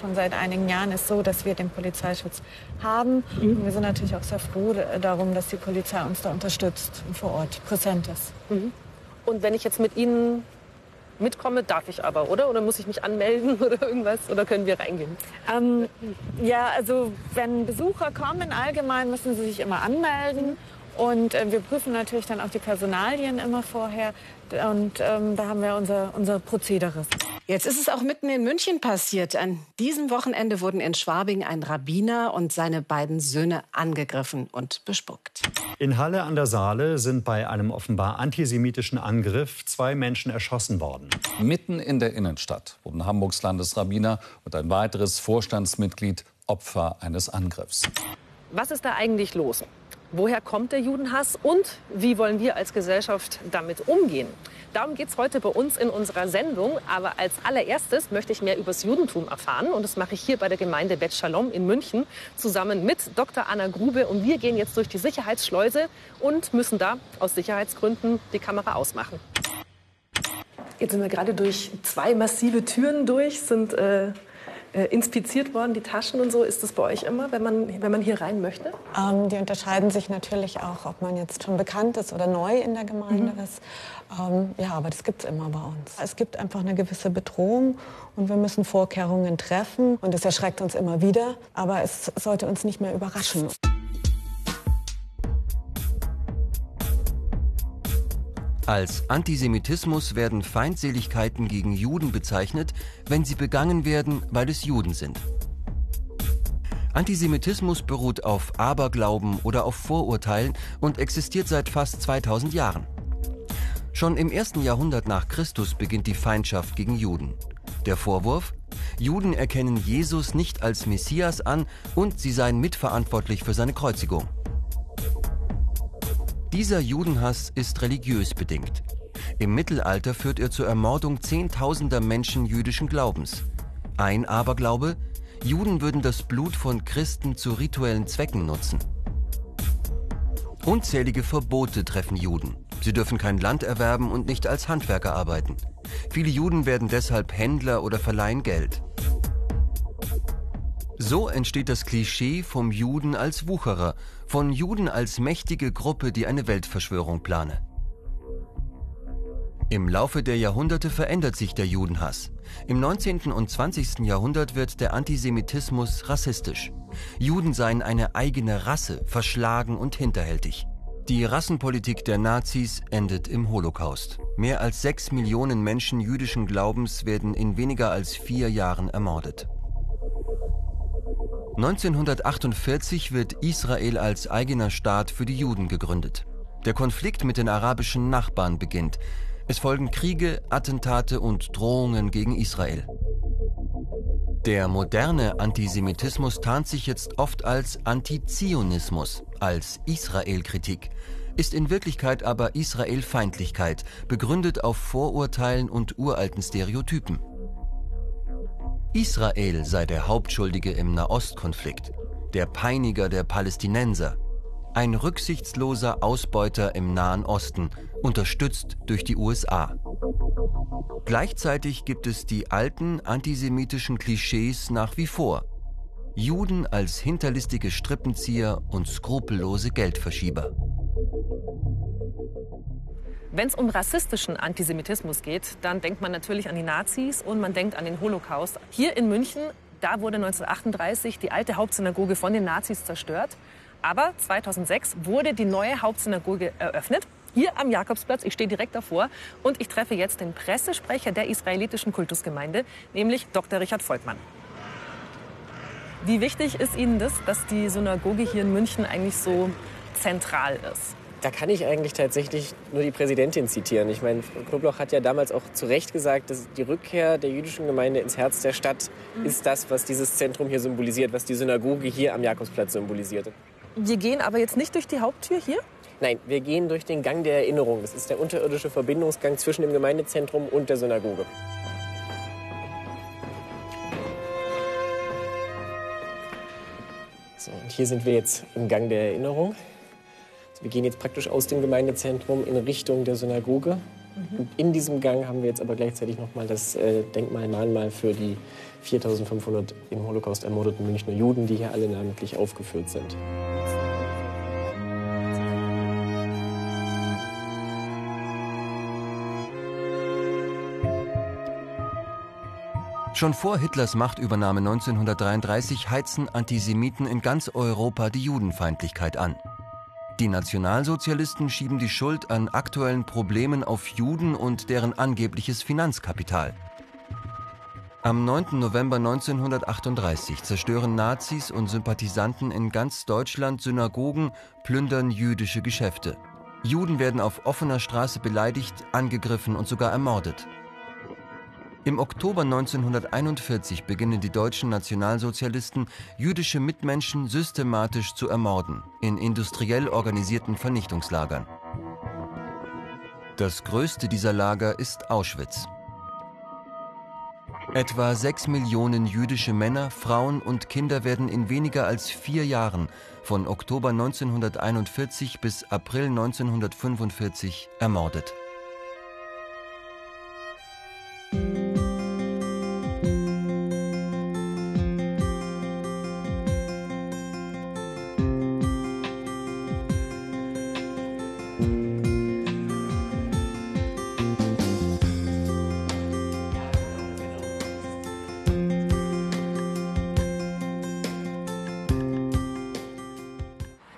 schon seit einigen Jahren ist so, dass wir den Polizeischutz haben. Mhm. Und wir sind natürlich auch sehr froh darum, dass die Polizei uns da unterstützt und vor Ort präsent ist. Mhm. Und wenn ich jetzt mit Ihnen mitkomme, darf ich aber, oder? Oder muss ich mich anmelden oder irgendwas? Oder können wir reingehen? Ähm, ja, also wenn Besucher kommen, allgemein müssen sie sich immer anmelden. Und äh, wir prüfen natürlich dann auch die Personalien immer vorher. Und ähm, da haben wir unser, unser Prozedere. Jetzt ist es auch mitten in München passiert. An diesem Wochenende wurden in Schwabing ein Rabbiner und seine beiden Söhne angegriffen und bespuckt. In Halle an der Saale sind bei einem offenbar antisemitischen Angriff zwei Menschen erschossen worden. Mitten in der Innenstadt wurden Hamburgs Landesrabbiner und ein weiteres Vorstandsmitglied Opfer eines Angriffs. Was ist da eigentlich los? Woher kommt der Judenhass und wie wollen wir als Gesellschaft damit umgehen? Darum geht es heute bei uns in unserer Sendung. Aber als allererstes möchte ich mehr über das Judentum erfahren. Und das mache ich hier bei der Gemeinde Bet Shalom in München zusammen mit Dr. Anna Grube. Und wir gehen jetzt durch die Sicherheitsschleuse und müssen da aus Sicherheitsgründen die Kamera ausmachen. Jetzt sind wir gerade durch zwei massive Türen durch, sind äh, äh, inspiziert worden, die Taschen und so? Ist das bei euch immer, wenn man, wenn man hier rein möchte? Ähm, die unterscheiden sich natürlich auch, ob man jetzt schon bekannt ist oder neu in der Gemeinde mhm. ist. Ähm, ja, aber das gibt es immer bei uns. Es gibt einfach eine gewisse Bedrohung und wir müssen Vorkehrungen treffen. Und das erschreckt uns immer wieder, aber es sollte uns nicht mehr überraschen. Als Antisemitismus werden Feindseligkeiten gegen Juden bezeichnet, wenn sie begangen werden, weil es Juden sind. Antisemitismus beruht auf Aberglauben oder auf Vorurteilen und existiert seit fast 2000 Jahren. Schon im ersten Jahrhundert nach Christus beginnt die Feindschaft gegen Juden. Der Vorwurf? Juden erkennen Jesus nicht als Messias an und sie seien mitverantwortlich für seine Kreuzigung. Dieser Judenhass ist religiös bedingt. Im Mittelalter führt er zur Ermordung Zehntausender Menschen jüdischen Glaubens. Ein Aberglaube, Juden würden das Blut von Christen zu rituellen Zwecken nutzen. Unzählige Verbote treffen Juden. Sie dürfen kein Land erwerben und nicht als Handwerker arbeiten. Viele Juden werden deshalb Händler oder verleihen Geld. So entsteht das Klischee vom Juden als Wucherer, von Juden als mächtige Gruppe, die eine Weltverschwörung plane. Im Laufe der Jahrhunderte verändert sich der Judenhass. Im 19. und 20. Jahrhundert wird der Antisemitismus rassistisch. Juden seien eine eigene Rasse, verschlagen und hinterhältig. Die Rassenpolitik der Nazis endet im Holocaust. Mehr als sechs Millionen Menschen jüdischen Glaubens werden in weniger als vier Jahren ermordet. 1948 wird Israel als eigener Staat für die Juden gegründet. Der Konflikt mit den arabischen Nachbarn beginnt. Es folgen Kriege, Attentate und Drohungen gegen Israel. Der moderne Antisemitismus tarnt sich jetzt oft als Antizionismus, als Israelkritik, ist in Wirklichkeit aber Israelfeindlichkeit, begründet auf Vorurteilen und uralten Stereotypen. Israel sei der Hauptschuldige im Nahostkonflikt, der Peiniger der Palästinenser, ein rücksichtsloser Ausbeuter im Nahen Osten, unterstützt durch die USA. Gleichzeitig gibt es die alten antisemitischen Klischees nach wie vor. Juden als hinterlistige Strippenzieher und skrupellose Geldverschieber. Wenn es um rassistischen Antisemitismus geht, dann denkt man natürlich an die Nazis und man denkt an den Holocaust. Hier in München, da wurde 1938 die alte Hauptsynagoge von den Nazis zerstört. Aber 2006 wurde die neue Hauptsynagoge eröffnet. Hier am Jakobsplatz, ich stehe direkt davor und ich treffe jetzt den Pressesprecher der israelitischen Kultusgemeinde, nämlich Dr. Richard Volkmann. Wie wichtig ist Ihnen das, dass die Synagoge hier in München eigentlich so zentral ist? Da kann ich eigentlich tatsächlich nur die Präsidentin zitieren. Ich meine, Knobloch hat ja damals auch zu Recht gesagt, dass die Rückkehr der jüdischen Gemeinde ins Herz der Stadt mhm. ist das, was dieses Zentrum hier symbolisiert, was die Synagoge hier am Jakobsplatz symbolisiert. Wir gehen aber jetzt nicht durch die Haupttür hier? Nein, wir gehen durch den Gang der Erinnerung. Das ist der unterirdische Verbindungsgang zwischen dem Gemeindezentrum und der Synagoge. So, und hier sind wir jetzt im Gang der Erinnerung. Wir gehen jetzt praktisch aus dem Gemeindezentrum in Richtung der Synagoge. Mhm. In diesem Gang haben wir jetzt aber gleichzeitig nochmal das äh, Denkmal-Mahnmal für die 4500 im Holocaust ermordeten Münchner Juden, die hier alle namentlich aufgeführt sind. Schon vor Hitlers Machtübernahme 1933 heizen Antisemiten in ganz Europa die Judenfeindlichkeit an. Die Nationalsozialisten schieben die Schuld an aktuellen Problemen auf Juden und deren angebliches Finanzkapital. Am 9. November 1938 zerstören Nazis und Sympathisanten in ganz Deutschland Synagogen, plündern jüdische Geschäfte. Juden werden auf offener Straße beleidigt, angegriffen und sogar ermordet. Im Oktober 1941 beginnen die deutschen Nationalsozialisten, jüdische Mitmenschen systematisch zu ermorden, in industriell organisierten Vernichtungslagern. Das größte dieser Lager ist Auschwitz. Etwa sechs Millionen jüdische Männer, Frauen und Kinder werden in weniger als vier Jahren von Oktober 1941 bis April 1945 ermordet.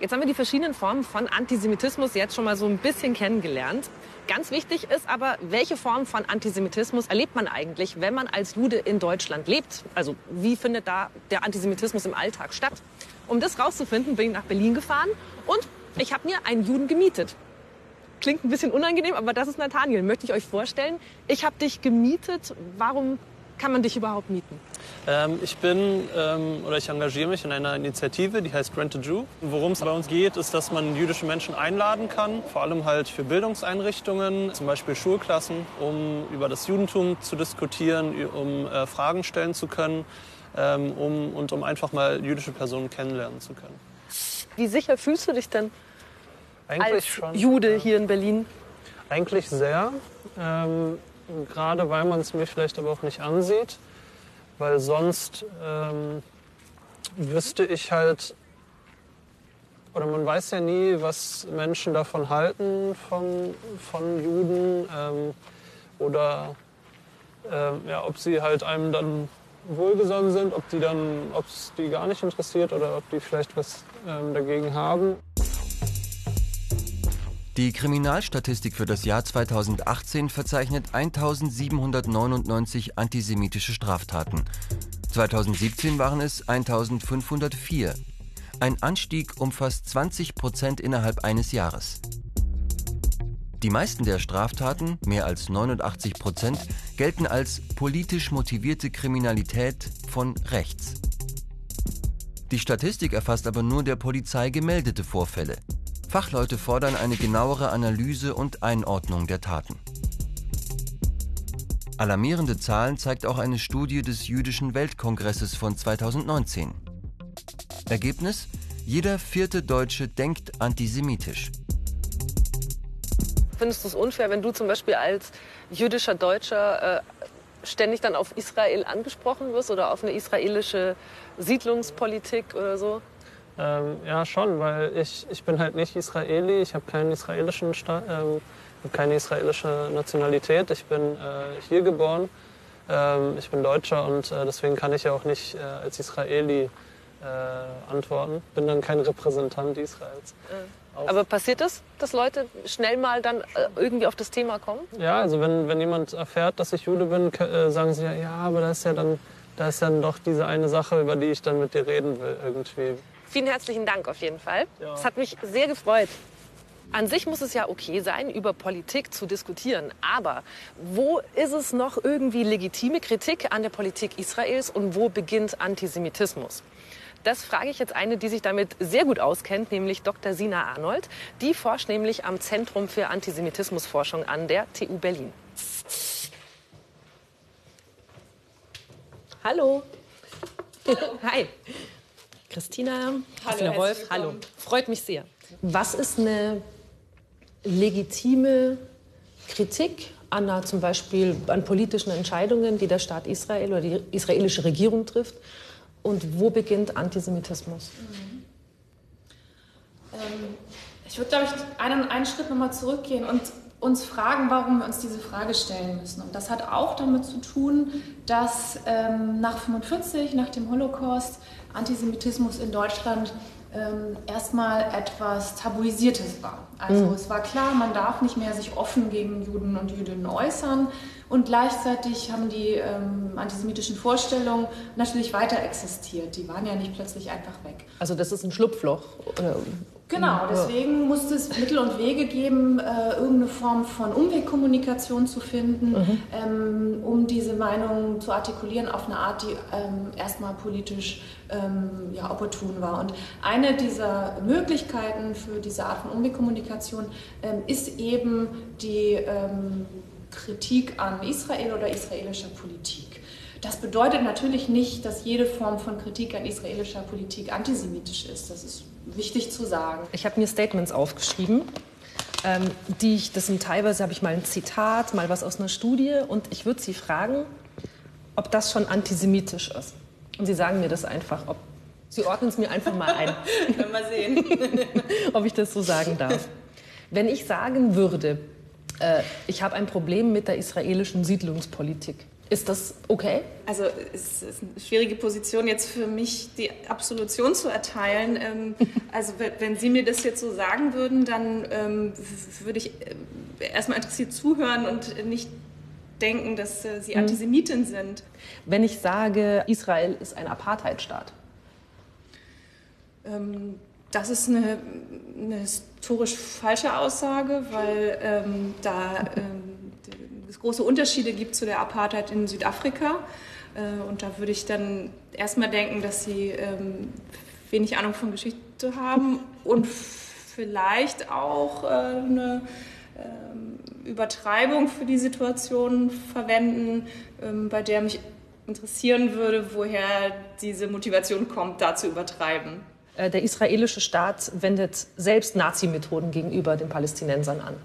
Jetzt haben wir die verschiedenen Formen von Antisemitismus jetzt schon mal so ein bisschen kennengelernt. Ganz wichtig ist aber, welche Form von Antisemitismus erlebt man eigentlich, wenn man als Jude in Deutschland lebt? Also wie findet da der Antisemitismus im Alltag statt? Um das rauszufinden, bin ich nach Berlin gefahren und ich habe mir einen Juden gemietet. Klingt ein bisschen unangenehm, aber das ist Nathaniel. Möchte ich euch vorstellen. Ich habe dich gemietet. Warum kann man dich überhaupt mieten? Ähm, ich bin ähm, oder ich engagiere mich in einer Initiative, die heißt Rent a Jew. Worum es bei uns geht, ist, dass man jüdische Menschen einladen kann, vor allem halt für Bildungseinrichtungen, zum Beispiel Schulklassen, um über das Judentum zu diskutieren, um äh, Fragen stellen zu können ähm, um, und um einfach mal jüdische Personen kennenlernen zu können. Wie sicher fühlst du dich denn Eigentlich als schon, Jude ja. hier in Berlin? Eigentlich sehr. Ähm, gerade weil man es mir vielleicht aber auch nicht ansieht. Weil sonst ähm, wüsste ich halt, oder man weiß ja nie, was Menschen davon halten, von, von Juden. Ähm, oder ähm, ja, ob sie halt einem dann wohlgesonnen sind, ob die dann, ob es die gar nicht interessiert oder ob die vielleicht was ähm, dagegen haben. Die Kriminalstatistik für das Jahr 2018 verzeichnet 1799 antisemitische Straftaten. 2017 waren es 1504. Ein Anstieg um fast 20 Prozent innerhalb eines Jahres. Die meisten der Straftaten, mehr als 89 Prozent, gelten als politisch motivierte Kriminalität von rechts. Die Statistik erfasst aber nur der Polizei gemeldete Vorfälle. Fachleute fordern eine genauere Analyse und Einordnung der Taten. Alarmierende Zahlen zeigt auch eine Studie des Jüdischen Weltkongresses von 2019. Ergebnis? Jeder vierte Deutsche denkt antisemitisch. Findest du es unfair, wenn du zum Beispiel als jüdischer Deutscher äh, ständig dann auf Israel angesprochen wirst oder auf eine israelische Siedlungspolitik oder so? Ähm, ja, schon, weil ich, ich bin halt nicht Israeli, ich habe keinen israelischen Sta ähm, keine israelische Nationalität, ich bin äh, hier geboren, ähm, ich bin Deutscher und äh, deswegen kann ich ja auch nicht äh, als Israeli äh, antworten. Bin dann kein Repräsentant Israels. Auch- Aber passiert es, dass Leute schnell mal dann äh, irgendwie auf das Thema kommen? Ja, also wenn, wenn jemand erfährt, dass ich Jude bin, sagen sie ja, ja, aber da ist ja dann, da ist dann doch diese eine Sache, über die ich dann mit dir reden will irgendwie. Vielen herzlichen Dank auf jeden Fall. Ja. Es hat mich sehr gefreut. An sich muss es ja okay sein, über Politik zu diskutieren. Aber wo ist es noch irgendwie legitime Kritik an der Politik Israels und wo beginnt Antisemitismus? Das frage ich jetzt eine, die sich damit sehr gut auskennt, nämlich Dr. Sina Arnold. Die forscht nämlich am Zentrum für Antisemitismusforschung an der TU Berlin. Hallo. Hi. Christina, Christina Wolf, hallo. Freut mich sehr. Was ist eine legitime Kritik an zum Beispiel an politischen Entscheidungen, die der Staat Israel oder die israelische Regierung trifft? Und wo beginnt Antisemitismus? Mhm. Ähm, ich würde, glaube ich, einen, einen Schritt nochmal zurückgehen und uns fragen, warum wir uns diese Frage stellen müssen. Und das hat auch damit zu tun, dass ähm, nach 45, nach dem Holocaust, Antisemitismus in Deutschland ähm, erstmal etwas Tabuisiertes war. Also mhm. es war klar, man darf nicht mehr sich offen gegen Juden und Jüdinnen äußern. Und gleichzeitig haben die ähm, antisemitischen Vorstellungen natürlich weiter existiert. Die waren ja nicht plötzlich einfach weg. Also das ist ein Schlupfloch. Oder? Genau, deswegen musste es Mittel und Wege geben, äh, irgendeine Form von Umwegkommunikation zu finden, mhm. ähm, um diese Meinung zu artikulieren auf eine Art, die ähm, erstmal politisch ähm, ja, opportun war. Und eine dieser Möglichkeiten für diese Art von Umwegkommunikation ähm, ist eben die ähm, Kritik an Israel oder israelischer Politik. Das bedeutet natürlich nicht, dass jede Form von Kritik an israelischer Politik antisemitisch ist. Das ist wichtig zu sagen. Ich habe mir Statements aufgeschrieben, ähm, die ich, das sind teilweise habe ich mal ein Zitat, mal was aus einer Studie und ich würde Sie fragen, ob das schon antisemitisch ist. Und Sie sagen mir das einfach, ob Sie ordnen es mir einfach mal ein. Können wir sehen. ob ich das so sagen darf. Wenn ich sagen würde, äh, ich habe ein Problem mit der israelischen Siedlungspolitik, ist das okay? Also es ist eine schwierige Position jetzt für mich, die Absolution zu erteilen. Ähm, also wenn Sie mir das jetzt so sagen würden, dann ähm, würde ich äh, erstmal interessiert zuhören und nicht denken, dass äh, Sie mhm. Antisemitin sind. Wenn ich sage, Israel ist ein Apartheidstaat? Ähm, das ist eine, eine, historisch falsche Aussage, weil ähm, da ähm, es große Unterschiede gibt zu der Apartheid in Südafrika. Äh, und da würde ich dann erstmal denken, dass sie ähm, wenig Ahnung von Geschichte haben und vielleicht auch äh, eine ähm, Übertreibung für die Situation verwenden, bei der mich interessieren würde, woher diese Motivation kommt, da zu übertreiben. Äh, der israelische Staat wendet selbst Nazi-Methoden gegenüber den Palästinensern an.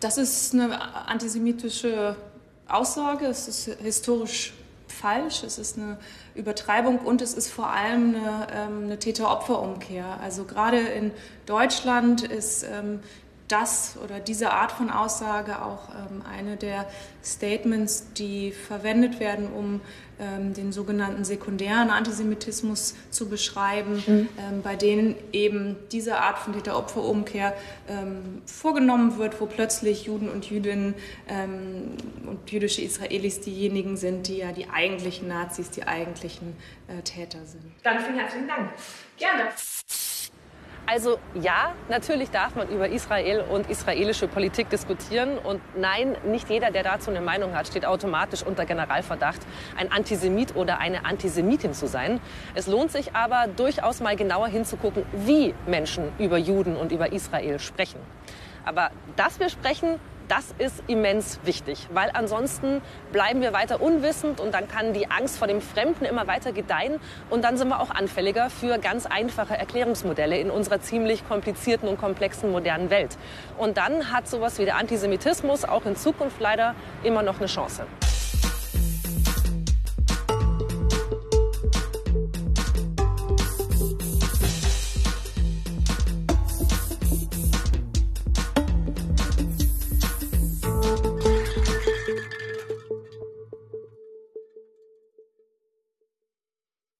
Das ist eine antisemitische Aussage, es ist historisch falsch, es ist eine Übertreibung und es ist vor allem eine, ähm, eine Täter-Opfer-Umkehr. Also gerade in Deutschland ist ähm, das oder diese Art von Aussage auch ähm, eine der Statements, die verwendet werden, um ähm, den sogenannten sekundären Antisemitismus zu beschreiben, mhm. ähm, bei denen eben diese Art von Täter-Opfer-Umkehr ähm, vorgenommen wird, wo plötzlich Juden und Jüdinnen ähm, und jüdische Israelis diejenigen sind, die ja die eigentlichen Nazis, die eigentlichen äh, Täter sind. Dann vielen herzlichen Dank. Gerne. Also ja, natürlich darf man über Israel und israelische Politik diskutieren. Und nein, nicht jeder, der dazu eine Meinung hat, steht automatisch unter Generalverdacht, ein Antisemit oder eine Antisemitin zu sein. Es lohnt sich aber durchaus mal genauer hinzugucken, wie Menschen über Juden und über Israel sprechen. Aber dass wir sprechen, das ist immens wichtig, weil ansonsten bleiben wir weiter unwissend und dann kann die Angst vor dem Fremden immer weiter gedeihen und dann sind wir auch anfälliger für ganz einfache Erklärungsmodelle in unserer ziemlich komplizierten und komplexen modernen Welt. Und dann hat sowas wie der Antisemitismus auch in Zukunft leider immer noch eine Chance.